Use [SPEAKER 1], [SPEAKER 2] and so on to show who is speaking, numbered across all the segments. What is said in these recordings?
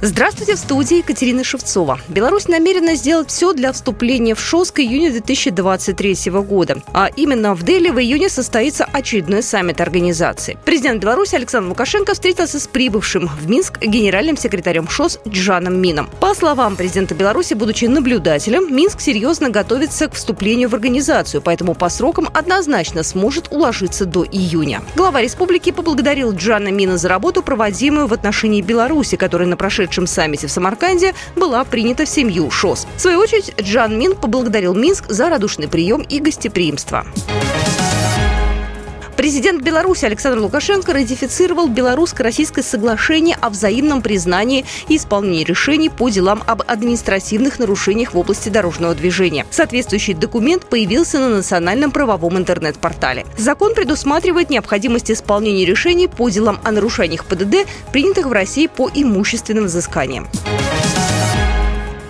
[SPEAKER 1] Здравствуйте, в студии Екатерина Шевцова. Беларусь намерена сделать все для вступления в ШОС к июню 2023 года. А именно в Дели в июне состоится очередной саммит организации. Президент Беларуси Александр Лукашенко встретился с прибывшим в Минск генеральным секретарем ШОС Джаном Мином. По словам президента Беларуси, будучи наблюдателем, Минск серьезно готовится к вступлению в организацию, поэтому по срокам однозначно сможет уложиться до июня. Глава республики поблагодарил Джана Мина за работу, проводимую в отношении Беларуси, который на прошедшем прошедшем саммите в Самарканде была принята в семью ШОС. В свою очередь, Джан Мин поблагодарил Минск за радушный прием и гостеприимство. Президент Беларуси Александр Лукашенко ратифицировал белорусско-российское соглашение о взаимном признании и исполнении решений по делам об административных нарушениях в области дорожного движения. Соответствующий документ появился на национальном правовом интернет-портале. Закон предусматривает необходимость исполнения решений по делам о нарушениях ПДД, принятых в России по имущественным взысканиям.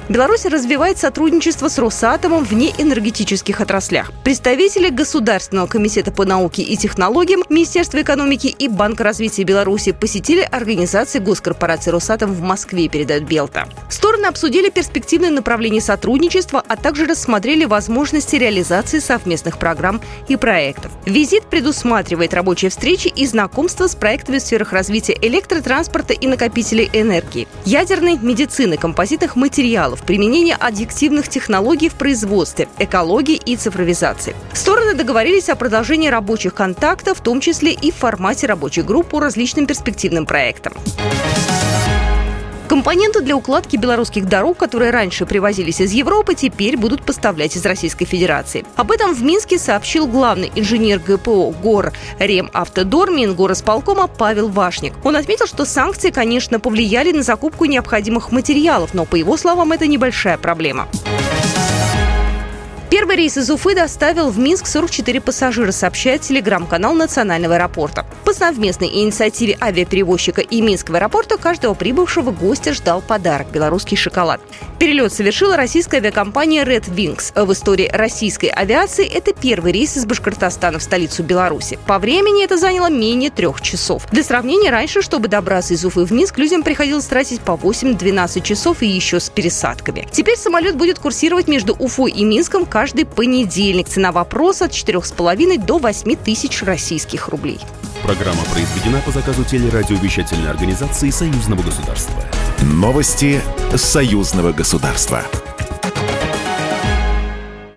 [SPEAKER 1] Беларусь развивает сотрудничество с Росатомом в неэнергетических отраслях. Представители Государственного комитета по науке и технологиям, Министерства экономики и Банка развития Беларуси посетили организации госкорпорации «Росатом» в Москве, передает Белта. Стороны обсудили перспективные направления сотрудничества, а также рассмотрели возможности реализации совместных программ и проектов. Визит предусматривает рабочие встречи и знакомство с проектами в сферах развития электротранспорта и накопителей энергии, ядерной медицины, композитных материалов, материалов, применение аддиктивных технологий в производстве, экологии и цифровизации. Стороны договорились о продолжении рабочих контактов, в том числе и в формате рабочей группы по различным перспективным проектам. Компоненты для укладки белорусских дорог, которые раньше привозились из Европы, теперь будут поставлять из Российской Федерации. Об этом в Минске сообщил главный инженер ГПО ГОР Ремавтодор Мингоросполкома Павел Вашник. Он отметил, что санкции, конечно, повлияли на закупку необходимых материалов, но, по его словам, это небольшая проблема. Первый рейс из Уфы доставил в Минск 44 пассажира, сообщает телеграм-канал Национального аэропорта. По совместной инициативе авиаперевозчика и Минского аэропорта каждого прибывшего гостя ждал подарок – белорусский шоколад. Перелет совершила российская авиакомпания Red Wings. В истории российской авиации это первый рейс из Башкортостана в столицу Беларуси. По времени это заняло менее трех часов. Для сравнения, раньше, чтобы добраться из Уфы в Минск, людям приходилось тратить по 8-12 часов и еще с пересадками. Теперь самолет будет курсировать между Уфой и Минском каждый понедельник. Цена вопроса от 4,5 до 8 тысяч российских рублей.
[SPEAKER 2] Программа произведена по заказу телерадиовещательной организации Союзного государства. Новости Союзного государства.